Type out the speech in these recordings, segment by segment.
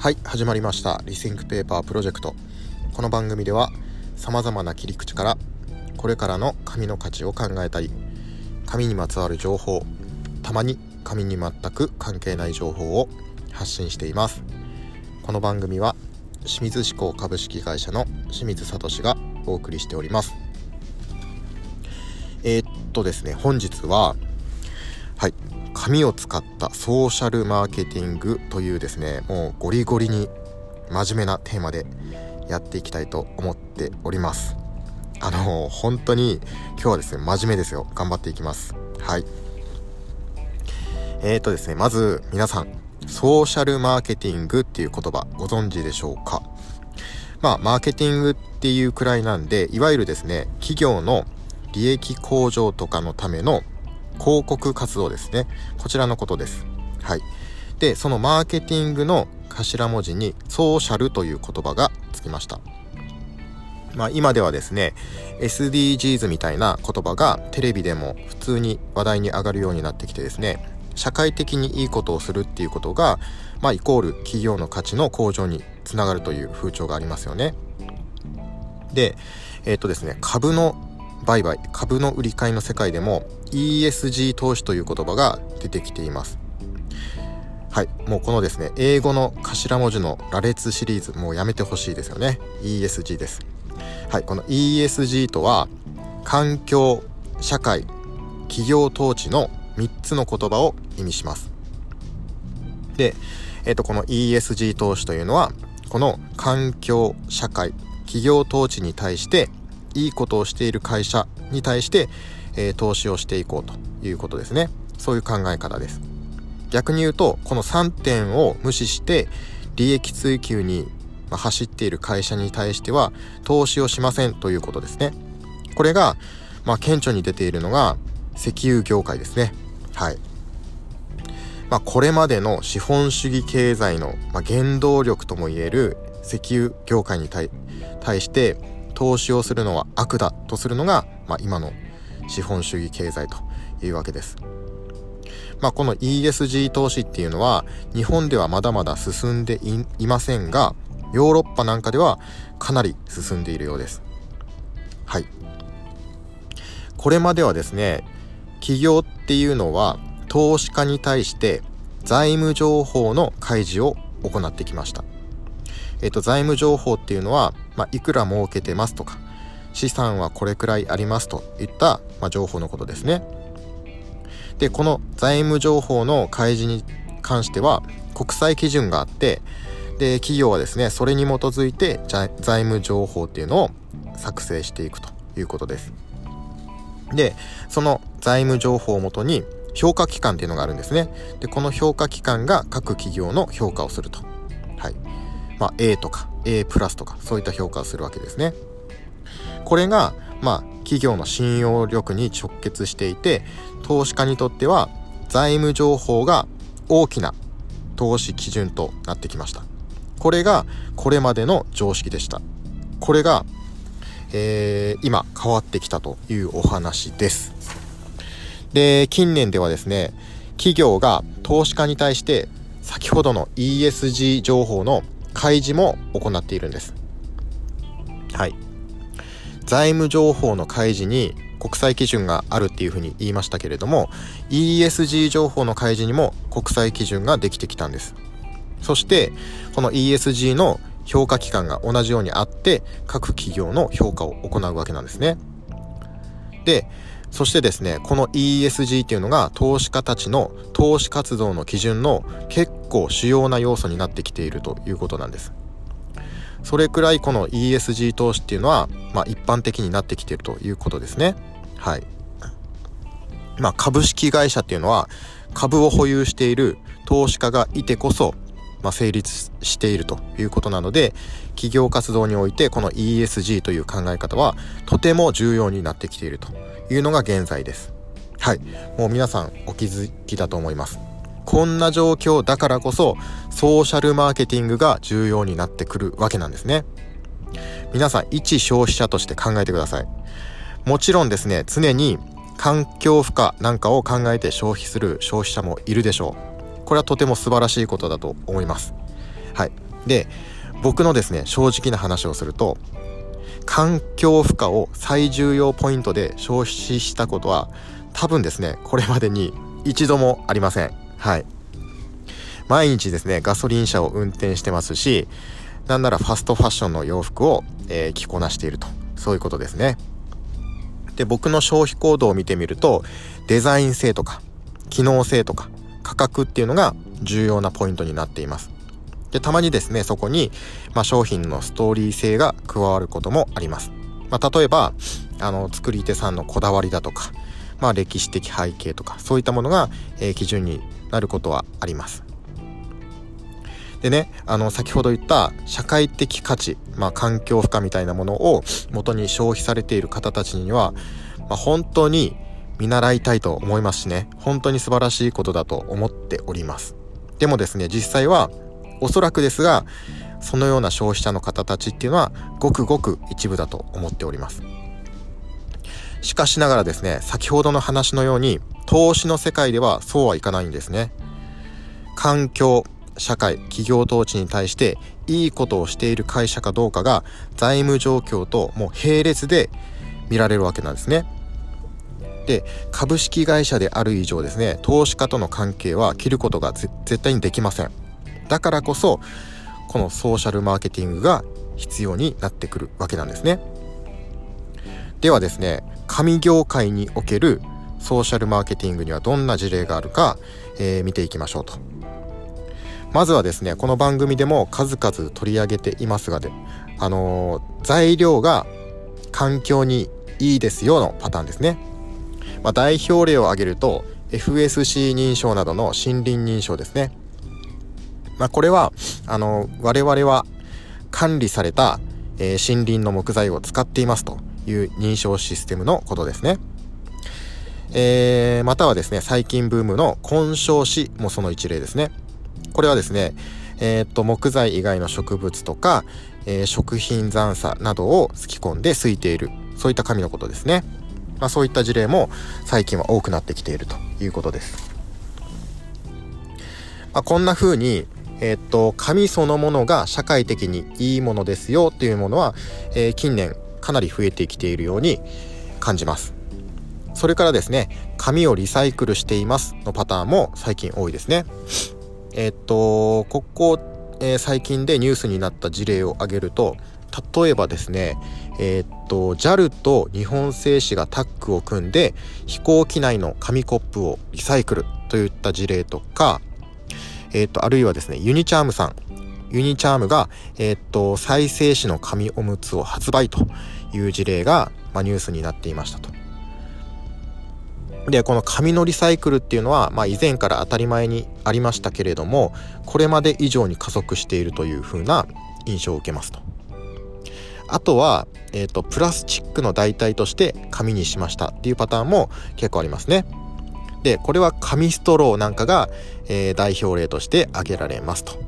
はい始まりました。 Rethink Paper Project この番組ではさまざまな切り口からこれからの紙の価値を考えたり紙にまつわる情報たまに紙に全く関係ない情報を発信しています。この番組は清水紙工株式会社の清水聡がお送りしております。えー、っとですね本日ははい紙を使ったソーシャルマーケティングというですねもうゴリゴリに真面目なテーマでやっていきたいと思っております。あの本当に今日はですね真面目ですよ。頑張っていきます。はい。えーとですねまず皆さんソーシャルマーケティングっていう言葉ご存知でしょうか？まあマーケティングっていうくらいなんでいわゆるですね企業の利益向上とかのための広告活動ですね。こちらのことです。はい。で、そのマーケティングの頭文字にソーシャルという言葉がつきました。まあ今ではですね、SDGs みたいな言葉がテレビでも普通に話題に上がるようになってきてですね、社会的にいいことをするっていうことが、まあイコール企業の価値の向上につながるという風潮がありますよね。で、えっ、とですね、株の売買、株の売り買いの世界でも ESG 投資という言葉が出てきています。はい。もうこのですね、英語の頭文字の羅列シリーズ、もうやめてほしいですよね。ESG です。はい。この ESG とは、環境、社会、企業統治の3つの言葉を意味します。で、えっ、ー、と、この ESG 投資というのは、この環境、社会、企業統治に対していいことをしている会社に対して、えー、投資をしていこうということですね。そういう考え方です。逆に言うと、この3点を無視して利益追求に走っている会社に対しては投資をしませんということですね。これが、まあ、顕著に出ているのが石油業界ですね。はい。まあ、これまでの資本主義経済の、ま原動力ともいえる石油業界に対して投資をするのは悪だとするのが、まあ、今の資本主義経済というわけです。まあ、この ESG 投資っていうのは日本ではまだまだ進んでいませんがヨーロッパなんかではかなり進んでいるようです。はい。これまではですね企業っていうのは投資家に対して財務情報の開示を行ってきました。えっ、と、財務情報っていうのは、まあ、いくら儲けてますとか、資産はこれくらいありますといった、まあ、情報のことですね。で、この財務情報の開示に関しては、国際基準があって、で、企業はですね、それに基づいて財務情報っていうのを作成していくということです。で、その財務情報をもとに評価機関っていうのがあるんですね。で、この評価機関が各企業の評価をすると。はい。まあ、A とか A プラスとかそういった評価をするわけですね。これが、まあ、企業の信用力に直結していて投資家にとっては財務情報が大きな投資基準となってきました。これがこれまでの常識でした。これが、えー、今変わってきたというお話です。で、近年ではですね、企業が投資家に対して先ほどの ESG 情報の開示も行っているんです。はい。財務情報の開示に国際基準があるっていうふうに言いましたけれども ESG 情報の開示にも国際基準ができてきたんですそしてこの ESG の評価機関が同じようにあって各企業の評価を行うわけなんですねでそしてですねこの ESG っていうのが投資家たちの投資活動の基準の結構主要な要素になってきているということなんです。それくらいこの ESG 投資っていうのは、まあ、一般的になってきているということですね。はい。まあ株式会社っていうのは株を保有している投資家がいてこそ、まあ、成立しているということなので企業活動においてこの ESG という考え方はとても重要になってきているというのが現在です。はい。もう皆さんお気づきだと思います。こんな状況だからこそ、ソーシャルマーケティングが重要になってくるわけなんですね。皆さん、一消費者として考えてください。もちろんですね、常に環境負荷なんかを考えて消費する消費者もいるでしょう。これはとても素晴らしいことだと思います。はい。で僕のですね正直な話をすると環境負荷を最重要ポイントで消費したことは多分ですねこれまでに一度もありませんはい毎日ですねガソリン車を運転してますしなんならファストファッションの洋服を、えー、着こなしているとそういうことですねで僕の消費行動を見てみるとデザイン性とか機能性とか価格っていうのが重要なポイントになっています。でたまにですねそこに、まあ、商品のストーリー性が加わることもあります、まあ、例えばあの作り手さんのこだわりだとか、まあ、歴史的背景とかそういったものが、えー、基準になることはあります。でねあの先ほど言った社会的価値、まあ、環境負荷みたいなものを元に消費されている方たちには、まあ、本当に見習いたいと思いますしね。本当に素晴らしいことだと思っております。でもですね実際はおそらくですがそのような消費者の方たちっていうのはごくごく一部だと思っております。しかしながらですね先ほどの話のように投資の世界ではそうはいかないんですね。環境社会企業統治に対していいことをしている会社かどうかが財務状況ともう並列で見られるわけなんですね。で株式会社である以上ですね投資家との関係は切ることが絶対にできません。だからこそこのソーシャルマーケティングが必要になってくるわけなんですね。ではですね紙業界におけるソーシャルマーケティングにはどんな事例があるか、えー、見ていきましょうと。まずはですねこの番組でも数々取り上げていますがであのー、材料が環境にいいですよのパターンですね、まあ、代表例を挙げると FSC 認証などの森林認証ですねまあ、これはあの我々は管理された、えー、森林の木材を使っていますという認証システムのことですね。えー、またはですね最近ブームの混焼紙もその一例ですね。これはですね、えー、っと木材以外の植物とか、えー、食品残渣などをすき込んで吸いているそういった紙のことですね。まあ、そういった事例も最近は多くなってきているということです。まあ、こんな風にえ、っと紙そのものが社会的にいいものですよっていうものは、えー、近年かなり増えてきているように感じますそれからですね紙をリサイクルしていますのパターンも最近多いですねえ、っとここ、えー、最近でニュースになった事例を挙げると例えばですねえー、っと JAL と日本製紙がタッグを組んで飛行機内の紙コップをリサイクルといった事例とかえっ、ー、と、あるいはですね、ユニチャームさん。ユニチャームが、えっ、ー、と、再生紙の紙おむつを発売という事例が、ま、ニュースになっていましたと。で、この紙のリサイクルっていうのは、まあ、以前から当たり前にありましたけれども、これまで以上に加速しているというふうな印象を受けますと。あとは、えっ、ー、と、プラスチックの代替として紙にしましたっていうパターンも結構ありますね。でこれは紙ストローなんかが、えー、代表例として挙げられますと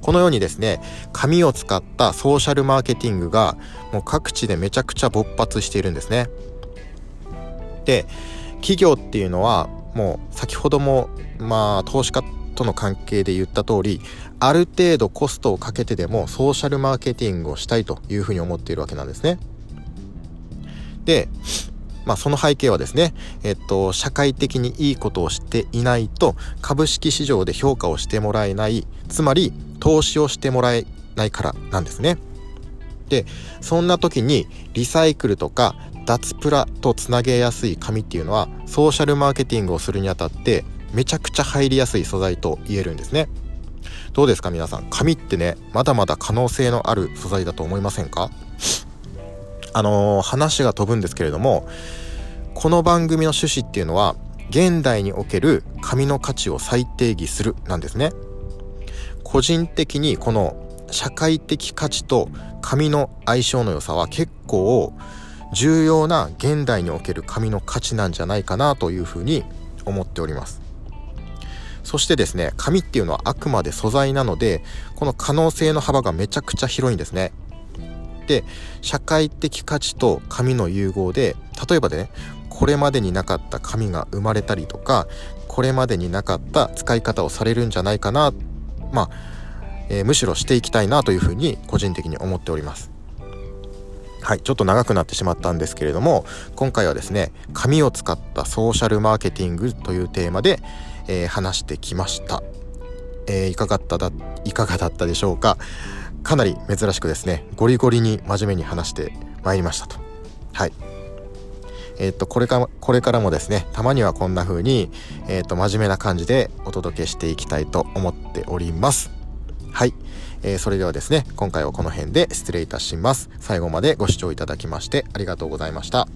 このようにですね紙を使ったソーシャルマーケティングがもう各地でめちゃくちゃ勃発しているんですねで企業っていうのはもう先ほどもまあ投資家との関係で言った通りある程度コストをかけてでもソーシャルマーケティングをしたいというふうに思っているわけなんですねでまあ、その背景はですね、えっと、社会的にいいことをしていないと株式市場で評価をしてもらえないつまり投資をしてもらえないからなんですね。でそんな時にリサイクルとか脱プラとつなげやすい紙っていうのはソーシャルマーケティングをするにあたってめちゃくちゃ入りやすい素材と言えるんですね。どうですか皆さん。紙ってねまだまだ可能性のある素材だと思いませんか？あのー、話が飛ぶんですけれどもこの番組の趣旨っていうのは現代における紙の価値を再定義するなんですね。個人的にこの社会的価値と紙の相性の良さは結構重要な現代における紙の価値なんじゃないかなというふうに思っております。そしてですね紙っていうのはあくまで素材なのでこの可能性の幅がめちゃくちゃ広いんですね。で社会的価値と紙の融合で例えばでねこれまでになかった紙が生まれたりとかこれまでになかった使い方をされるんじゃないかなまあえー、むしろしていきたいなというふうに個人的に思っております。はいちょっと長くなってしまったんですけれども今回はですね紙を使ったソーシャルマーケティングというテーマで、えー、話してきました、えー、いかがったいかがだったでしょうか？かなり珍しくですねゴリゴリに真面目に話してまいりましたと。はい。えっ、とこれかこれからもですねたまにはこんな風にえっ、と真面目な感じでお届けしていきたいと思っております。はい、えー、それではですね今回はこの辺で失礼いたします。最後までご視聴いただきましてありがとうございました。